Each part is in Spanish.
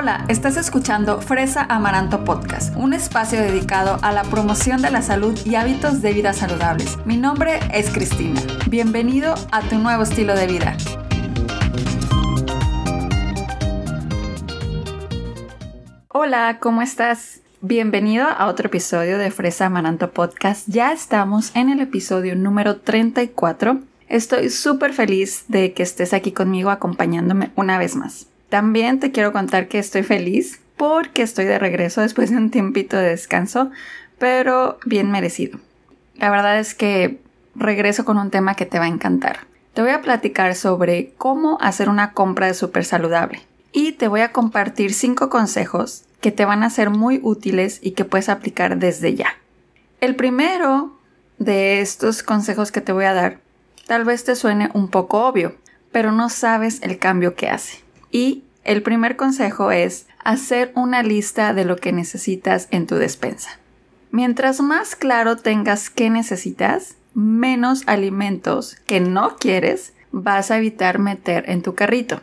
Hola, estás escuchando Fresa Amaranto Podcast, un espacio dedicado a la promoción de la salud y hábitos de vida saludables. Mi nombre es Cristina. Bienvenido a tu nuevo estilo de vida. Hola, ¿cómo estás? Bienvenido a otro episodio de Fresa Amaranto Podcast. Ya estamos en el episodio número 34. Estoy súper feliz de que estés aquí conmigo acompañándome una vez más. También te quiero contar que estoy feliz porque estoy de regreso después de un tiempito de descanso, pero bien merecido. La verdad es que regreso con un tema que te va a encantar. Te voy a platicar sobre cómo hacer una compra de súper saludable y te voy a compartir cinco consejos que te van a ser muy útiles y que puedes aplicar desde ya. El primero de estos consejos que te voy a dar tal vez te suene un poco obvio, pero no sabes el cambio que hace. Y el primer consejo es hacer una lista de lo que necesitas en tu despensa. Mientras más claro tengas qué necesitas, menos alimentos que no quieres vas a evitar meter en tu carrito.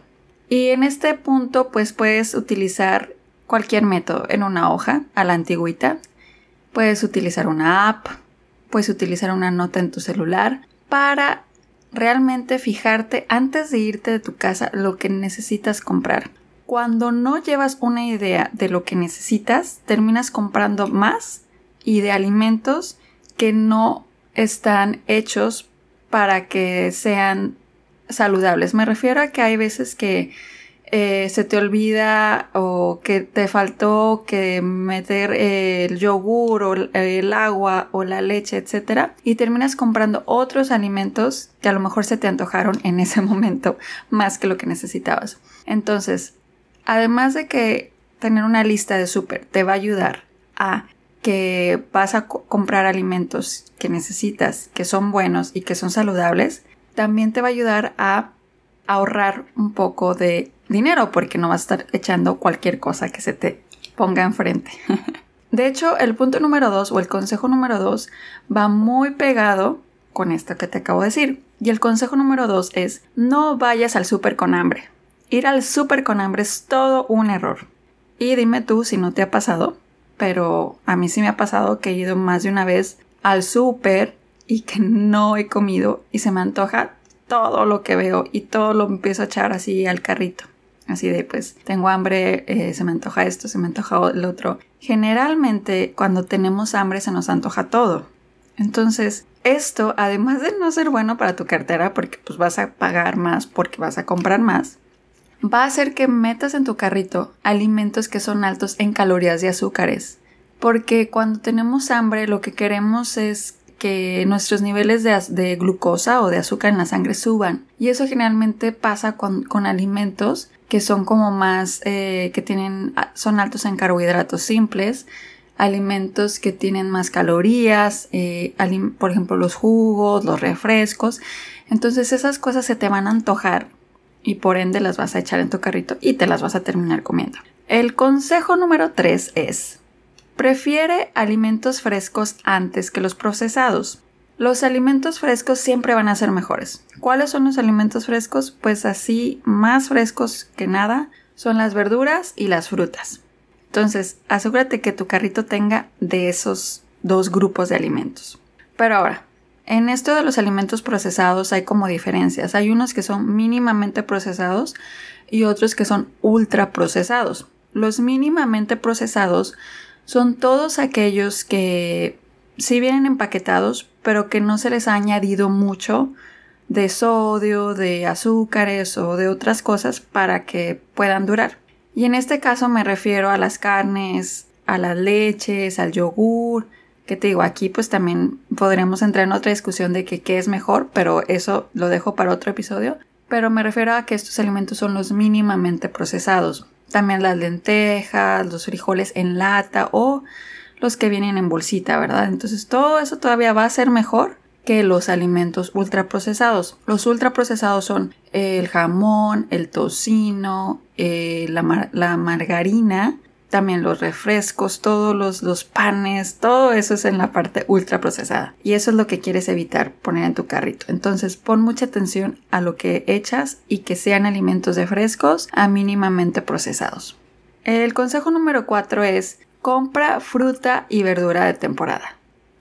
Y en este punto pues puedes utilizar cualquier método en una hoja a la antigüita. Puedes utilizar una app, puedes utilizar una nota en tu celular para realmente fijarte antes de irte de tu casa lo que necesitas comprar. Cuando no llevas una idea de lo que necesitas, terminas comprando más y de alimentos que no están hechos para que sean saludables. Me refiero a que hay veces que eh, se te olvida o que te faltó que meter el yogur o el agua o la leche, etc. Y terminas comprando otros alimentos que a lo mejor se te antojaron en ese momento más que lo que necesitabas. Entonces, además de que tener una lista de súper te va a ayudar a que vas a comprar alimentos que necesitas, que son buenos y que son saludables, también te va a ayudar a ahorrar un poco de dinero porque no vas a estar echando cualquier cosa que se te ponga enfrente. de hecho, el punto número dos o el consejo número dos va muy pegado con esto que te acabo de decir. Y el consejo número dos es no vayas al súper con hambre. Ir al súper con hambre es todo un error. Y dime tú si no te ha pasado, pero a mí sí me ha pasado que he ido más de una vez al súper y que no he comido y se me antoja todo lo que veo y todo lo empiezo a echar así al carrito. Así de, pues, tengo hambre, eh, se me antoja esto, se me antoja el otro. Generalmente, cuando tenemos hambre, se nos antoja todo. Entonces, esto, además de no ser bueno para tu cartera, porque pues vas a pagar más, porque vas a comprar más, va a hacer que metas en tu carrito alimentos que son altos en calorías y azúcares. Porque cuando tenemos hambre, lo que queremos es que nuestros niveles de, glucosa o de azúcar en la sangre suban. Y eso generalmente pasa con, alimentos que son como más, eh, que tienen, son altos en carbohidratos simples, alimentos que tienen más calorías, eh, por ejemplo los jugos, los refrescos. Entonces esas cosas se te van a antojar y por ende las vas a echar en tu carrito y te las vas a terminar comiendo. El consejo número 3 es Prefiere alimentos frescos antes que los procesados. Los alimentos frescos siempre van a ser mejores. ¿Cuáles son los alimentos frescos? Pues así, más frescos que nada son las verduras y las frutas. Entonces, asegúrate que tu carrito tenga de esos dos grupos de alimentos. Pero ahora, en esto de los alimentos procesados hay como diferencias. Hay unos que son mínimamente procesados y otros que son ultra procesados. Los mínimamente procesados son todos aquellos que sí vienen empaquetados, pero que no se les ha añadido mucho de sodio, de azúcares o de otras cosas para que puedan durar. Y en este caso me refiero a las carnes, a las leches, al yogur, que te digo, aquí pues también podremos entrar en otra discusión de qué es mejor, pero eso lo dejo para otro episodio. Pero me refiero a que estos alimentos son los mínimamente procesados también las lentejas, los frijoles en lata o los que vienen en bolsita, ¿verdad? Entonces todo eso todavía va a ser mejor que los alimentos ultraprocesados. Los ultraprocesados son el jamón, el tocino, eh, la, la margarina, también los refrescos, todos los, los, panes, todo eso es en la parte ultra procesada. Y eso es lo que quieres evitar poner en tu carrito. Entonces pon mucha atención a lo que echas y que sean alimentos de frescos a mínimamente procesados. El consejo número 4 es compra fruta y verdura de temporada.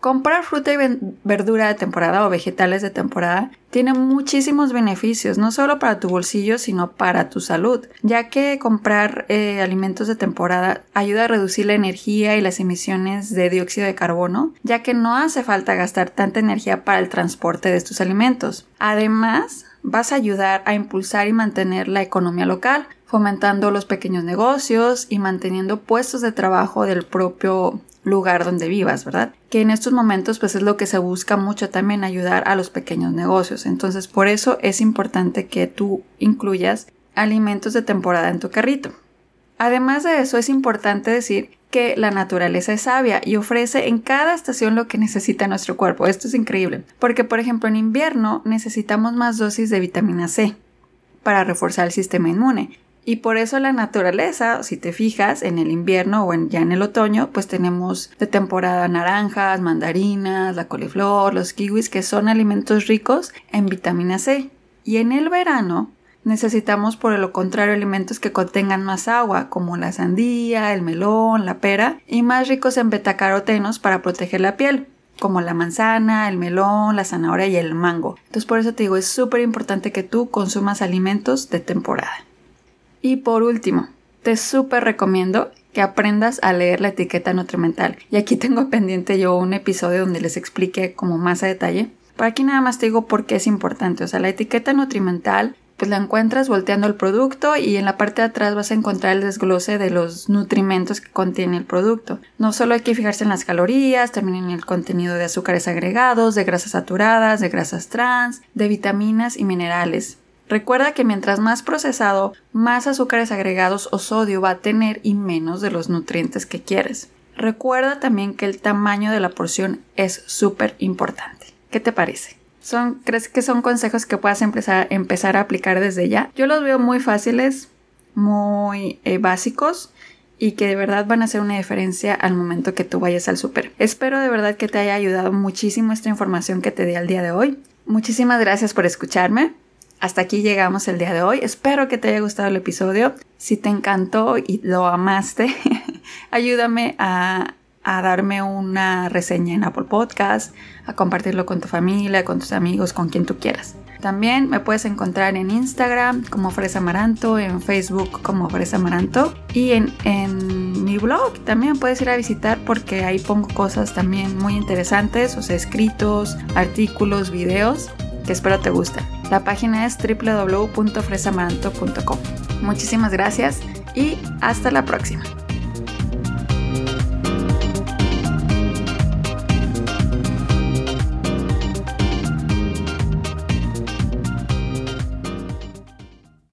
Comprar fruta y verdura de temporada o vegetales de temporada tiene muchísimos beneficios, no solo para tu bolsillo, sino para tu salud, ya que comprar eh, alimentos de temporada ayuda a reducir la energía y las emisiones de dióxido de carbono, ya que no hace falta gastar tanta energía para el transporte de estos alimentos. Además, vas a ayudar a impulsar y mantener la economía local, fomentando los pequeños negocios y manteniendo puestos de trabajo del propio lugar donde vivas, ¿verdad? Que en estos momentos pues es lo que se busca mucho también ayudar a los pequeños negocios. Entonces por eso es importante que tú incluyas alimentos de temporada en tu carrito. Además de eso es importante decir que la naturaleza es sabia y ofrece en cada estación lo que necesita nuestro cuerpo. Esto es increíble, porque por ejemplo en invierno necesitamos más dosis de vitamina C para reforzar el sistema inmune y por eso la naturaleza, si te fijas, en el invierno o ya en el otoño, pues tenemos de temporada naranjas, mandarinas, la coliflor, los kiwis, que son alimentos ricos en vitamina C. Y en el verano necesitamos por lo contrario alimentos que contengan más agua, como la sandía, el melón, la pera, y más ricos en betacarotenos para proteger la piel como la manzana, el melón, la zanahoria y el mango. Entonces por eso te digo, es súper importante que tú consumas alimentos de temporada. Y por último, te súper recomiendo que aprendas a leer la etiqueta nutrimental. Y aquí tengo pendiente yo un episodio donde les explique como más a detalle. Por aquí nada más te digo por qué es importante. O sea, la etiqueta nutrimental pues la encuentras volteando el producto y en la parte de atrás vas a encontrar el desglose de los nutrimentos que contiene el producto. No solo hay que fijarse en las calorías, también en el contenido de azúcares agregados, de grasas saturadas, de grasas trans, de vitaminas y minerales. Recuerda que mientras más procesado, más azúcares agregados o sodio va a tener y menos de los nutrientes que quieres. Recuerda también que el tamaño de la porción es súper importante. ¿Qué te parece? ¿Crees que son consejos que puedas empezar, empezar a aplicar desde ya? Yo los veo muy fáciles, muy eh, básicos y que de verdad van a hacer una diferencia al momento que tú vayas al súper. Espero de verdad que te haya ayudado muchísimo esta información que te di al día de hoy. Muchísimas gracias por escucharme. Hasta aquí llegamos el día de hoy. Espero que te haya gustado el episodio. Si te encantó y lo amaste, ayúdame a, darme una reseña en Apple Podcast, a compartirlo con tu familia, con tus amigos, con quien tú quieras. También me puedes encontrar en Instagram como Fresa Amaranto, en Facebook como Fresa Amaranto y en, en, mi blog también puedes ir a visitar porque ahí pongo cosas también muy interesantes, o sea, escritos, artículos, videos que espero te gusten. La página es www.fresamaranto.com. Muchísimas gracias y hasta la próxima.